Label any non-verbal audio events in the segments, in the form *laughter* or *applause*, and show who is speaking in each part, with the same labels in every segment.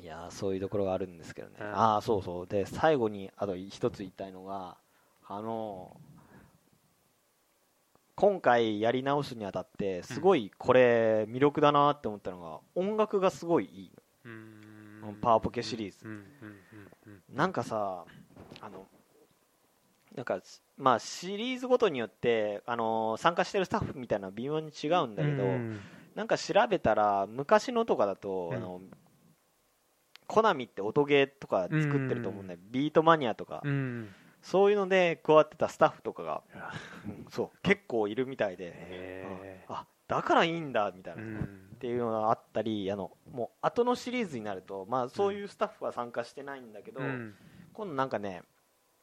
Speaker 1: いやーそういうところがあるんですけどね、
Speaker 2: うん。
Speaker 1: ああそうそう。で最後にあと一つ言いたいのがあの今回やり直すにあたってすごいこれ魅力だなって思ったのが音楽がすごいいい
Speaker 2: うーん。
Speaker 1: のパワポケシリーズ。なんかさあのなんかまあシリーズごとによってあの参加してるスタッフみたいなのは微妙に違うんだけど、
Speaker 2: うん。
Speaker 1: なんか調べたら昔のとかだと、
Speaker 2: うん。
Speaker 1: あのコナミって音ゲーとか作ってると思うんだよ、ビートマニアとか、
Speaker 2: うん。
Speaker 1: そういうので加わってたスタッフとかが、そう結構いるみたいで、
Speaker 2: へ
Speaker 1: あだからいいんだみたいな、っていうのがあったりあのもう後のシリーズになると、まあ、そういうスタッフは参加してないんだけど、
Speaker 2: うん。
Speaker 1: 今度なんかね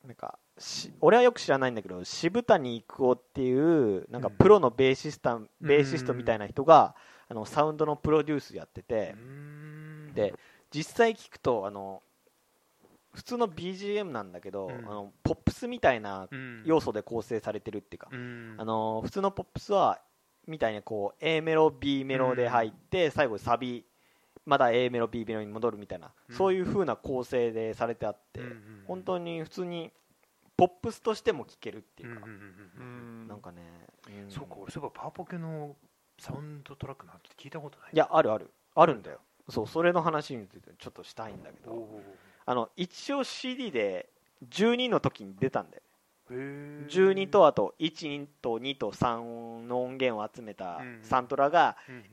Speaker 1: なんかし俺はよく知らないんだけど渋谷育夫っていうなんかプロのベーシスタ、ベーシストみたいな人があのサウンドのプロデュースやってて、
Speaker 2: うん。
Speaker 1: で実際聞くとあの普通の BGM なんだけど、
Speaker 2: うん。
Speaker 1: あのポップスみたいな
Speaker 2: うん。
Speaker 1: 要素で構成されてるっていうか、
Speaker 2: うん。
Speaker 1: あの普通のポップスはみたいにこう A メロ B メロで入って、最後サビまだ A メロ B メロに戻るみたいな、
Speaker 2: うん。
Speaker 1: そういう風な構成でされてあって、
Speaker 2: うんうん
Speaker 1: 本当に普通にポップスとしても聴けるっていうか、
Speaker 2: うんうんうんうん
Speaker 1: なんかね、うん。
Speaker 2: そうか俺そういえばパワポケのサウンドトラックなんて聞いたことない。
Speaker 1: いやあるある。あるんだよそうそれの話についてちょっとしたいんだけどあの一応 CD で12の時に出たんだよ。
Speaker 2: へえ
Speaker 1: 12とあと1と2と3の音源を集めた
Speaker 2: うん
Speaker 1: サントラが
Speaker 2: うんうん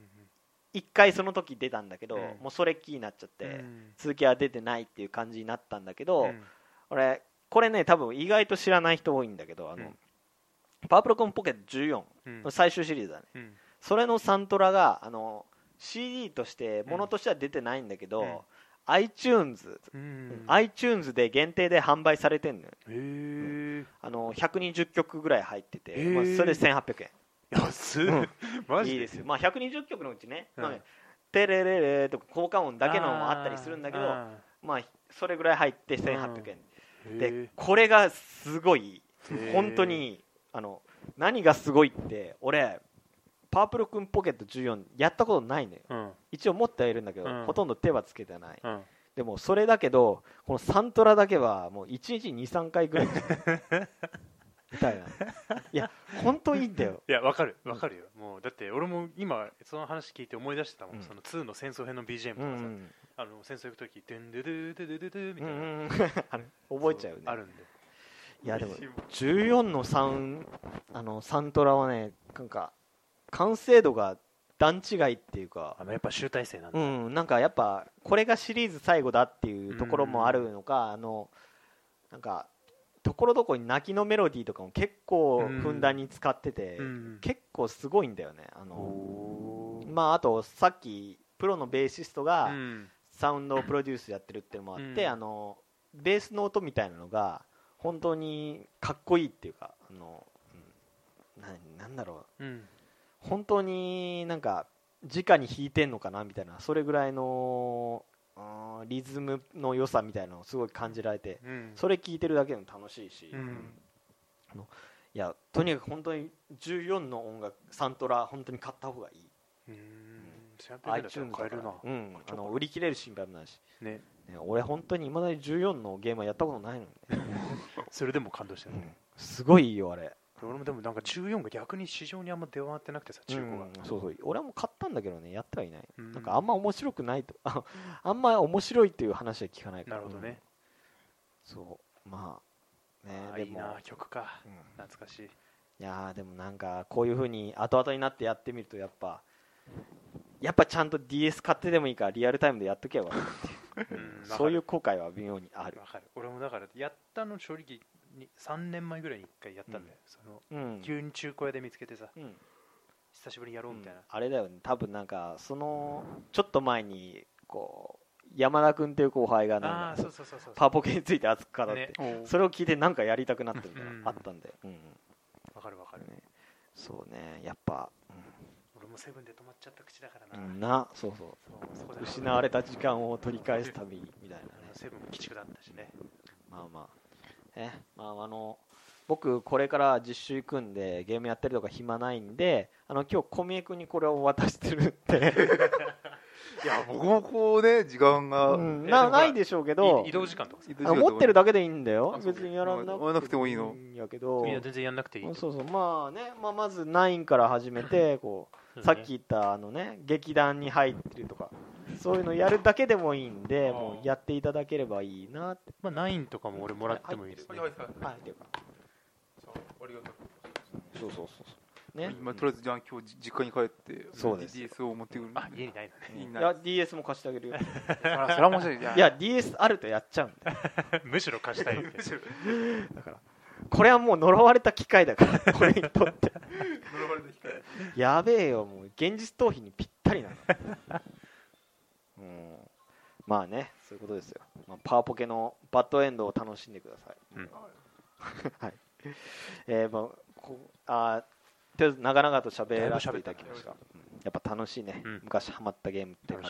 Speaker 1: 1回その時出たんだけど、
Speaker 2: うん。
Speaker 1: もうそれっきりになっちゃって、
Speaker 2: うん。
Speaker 1: 続きは出てないっていう感じになったんだけど、
Speaker 2: うん。
Speaker 1: 俺これね多分意外と知らない人多いんだけどあの、
Speaker 2: うん。
Speaker 1: パワープロコンポケット14、
Speaker 2: うん。
Speaker 1: 最終シリーズだね。
Speaker 2: うん。
Speaker 1: それのサントラがあの CD としてものとしては出てないんだけど、
Speaker 2: うん。
Speaker 1: iTunes、
Speaker 2: うん、
Speaker 1: iTunes で限定で販売されてんのよ。
Speaker 2: へえ
Speaker 1: あの120曲ぐらい入ってて、まあ、それで1800円。
Speaker 2: 安っ、
Speaker 1: うん。*laughs*
Speaker 2: マジ
Speaker 1: いいですよ、まあ、120曲のうちね、
Speaker 2: うん。
Speaker 1: まあねテレレレとか効果音だけのもあったりするんだけど
Speaker 2: あ
Speaker 1: まあ、それぐらい入って1800円、
Speaker 2: ー
Speaker 1: でこれがすごい。本当にあの何がすごいって俺パープルくんポケット14やったことないのよ。
Speaker 2: うん。
Speaker 1: 一応持ってはいるんだけど、
Speaker 2: うん。
Speaker 1: ほとんど手はつけてない。
Speaker 2: うん。
Speaker 1: でもそれだけどこのサントラだけはもう1日23回ぐらい。*laughs* みたいな。いや本当いいんだよ。
Speaker 2: いやわかる。わかるよ、もうだって俺も今その話聞いて思い出してたもん、
Speaker 1: うん。
Speaker 2: その2の戦争編の BGM と
Speaker 1: う
Speaker 2: かさ、
Speaker 1: ん
Speaker 2: あの戦争行く時ドゥンドゥドゥドゥドゥドゥみたいな、
Speaker 1: うんうん覚えちゃうよね
Speaker 2: あるんで
Speaker 1: いやでも
Speaker 2: 嬉し
Speaker 1: 14のサンあのサントラはねなんか完成度が段違いっていうか。
Speaker 2: あのやっぱ集大成なんだ、
Speaker 1: うんなんかやっぱこれがシリーズ最後だっていうところもあるのかあのなんかところどころに泣きのメロディーとかも結構ふんだんに使ってて、
Speaker 2: うん。
Speaker 1: 結構すごいんだよね。あのまああとさっきプロのベーシストが
Speaker 2: うん。
Speaker 1: サウンドをプロデュースやってるっていうのもあって、
Speaker 2: うん。
Speaker 1: あのベースの音みたいなのが本当にかっこいいっていうかあの、うん、ななんだろう。
Speaker 2: うん
Speaker 1: 本当になんか直に弾いてんのかなみたいなそれぐらいのリズムの良さみたいなのをすごい感じられて
Speaker 2: うん。
Speaker 1: それ聞いてるだけでも楽しいし、
Speaker 2: うん。
Speaker 1: いやとにかく本当に14の音楽サントラ本当に買った方がいい。
Speaker 2: うん。1800円だったら
Speaker 1: iTunes
Speaker 2: 買えるな、
Speaker 1: うん、あの売り切れる心配もないし、
Speaker 2: ね。
Speaker 1: ね、俺本当にいまだに14のゲームはやったことないのにね、*laughs*
Speaker 2: それでも感動した
Speaker 1: う
Speaker 2: ね、
Speaker 1: ん。すごいいいよあれ
Speaker 2: 俺もでもなんか14が逆に市場にあんま出回ってなくてさ中古が、
Speaker 1: うんそうそう。俺はもう買ったんだけどねやってはいない、
Speaker 2: うん。
Speaker 1: なんかあんま面白くないと。あ *laughs* あんま面白いっていう話は聞かないから。
Speaker 2: なるほどね、
Speaker 1: そう。まあね
Speaker 2: あーいい
Speaker 1: でも
Speaker 2: な曲か。
Speaker 1: うん。
Speaker 2: 懐かしい。
Speaker 1: いやーでもなんかこういう風に後々になってやってみるとやっぱやっぱちゃんと DS 買ってでもいいからリアルタイムでやっとけば
Speaker 2: う。ん。
Speaker 1: そういう後悔は微妙にある。
Speaker 2: わかる。俺もだからやったの正直に3年前ぐらいに1回やったんだよ、その
Speaker 1: うん、
Speaker 2: 急に中古屋で見つけてさ
Speaker 1: うん。
Speaker 2: 久しぶりにやろうみたいな、
Speaker 1: あれだよね。多分なんかそのちょっと前にこう山田君っていう後輩が
Speaker 2: あ
Speaker 1: なんパワポケについて熱く語って、
Speaker 2: ね。
Speaker 1: それを聞いてなんかやりたくなってみたいな。
Speaker 2: うん。
Speaker 1: あったんで、
Speaker 2: わかるわかる。
Speaker 1: ね。そうね。やっぱ、
Speaker 2: 俺もセブンで止まっちゃった口だからな、
Speaker 1: うん。なそうそう。
Speaker 2: そうそこで
Speaker 1: 失われた時間を取り返すためにみたいなね。
Speaker 2: セブンも鬼畜だったしね。
Speaker 1: まあまあえまああの僕これから実習行くんでゲームやったりとか暇ないんであの今日小宮君にこれを渡してるって *laughs*
Speaker 3: いや僕もこうね時間が、
Speaker 1: うん。なないでしょうけど
Speaker 2: 移動時間とか
Speaker 1: 持ってるだけでいいんだよ。別にやらな
Speaker 3: やらなくても。いいの
Speaker 1: んやけど
Speaker 2: いや全然やんなくていい
Speaker 1: そうそう。まあね、まあ、まず9から始めてこう *laughs* さっき言ったあのね劇団に入ってるとかそういうのやるだけでもいいんでもうやっていただければいいなって。
Speaker 2: まあ9とかも俺もらってもいいです。ね
Speaker 3: はいはいはい
Speaker 1: うか。そうそうそうそうね。
Speaker 3: 今とりあえずじゃあ今日実家に帰って
Speaker 1: そうです。
Speaker 3: DS を持ってくる。
Speaker 2: あ家にないのね。
Speaker 3: い。
Speaker 1: や DS も貸してあげるよ。
Speaker 3: それは面白い。いや
Speaker 1: いや DS あるとやっちゃうんだよ。*laughs*
Speaker 2: むしろ貸したいって。
Speaker 1: だからこれはもう呪われた機械だから *laughs* 俺にとって。
Speaker 3: 呪われた機会
Speaker 1: やべえよもう。現実逃避にぴったりなの。うんまあねそういうことですよ、まあ、パワポケのバッドエンドを楽しんでください、
Speaker 2: うん。*laughs*
Speaker 1: はい。えーまあ、こあーとりあえず長々と喋らせていただきました。うんやっぱ楽しいね、
Speaker 2: うん。
Speaker 1: 昔ハマったゲームってま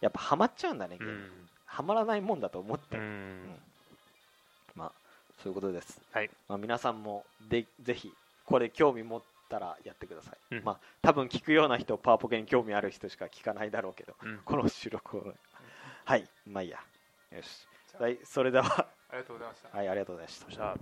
Speaker 1: やっぱハマっちゃうんだねゲ
Speaker 2: う
Speaker 1: ーム、
Speaker 2: ん
Speaker 1: ハマらないもんだと思って。
Speaker 2: う
Speaker 1: る、
Speaker 2: ん。
Speaker 1: まあそういうことです、
Speaker 2: はい。
Speaker 1: まあ、皆さんもでぜひこれ興味持ったらやってください、
Speaker 2: うん。
Speaker 1: まあ多分聞くような人パワポケに興味ある人しか聞かないだろうけど
Speaker 2: うん。
Speaker 1: この収録をはいまあいいや。よし。はいそれでは。
Speaker 3: ありがとうございました。
Speaker 1: はいありがとうございました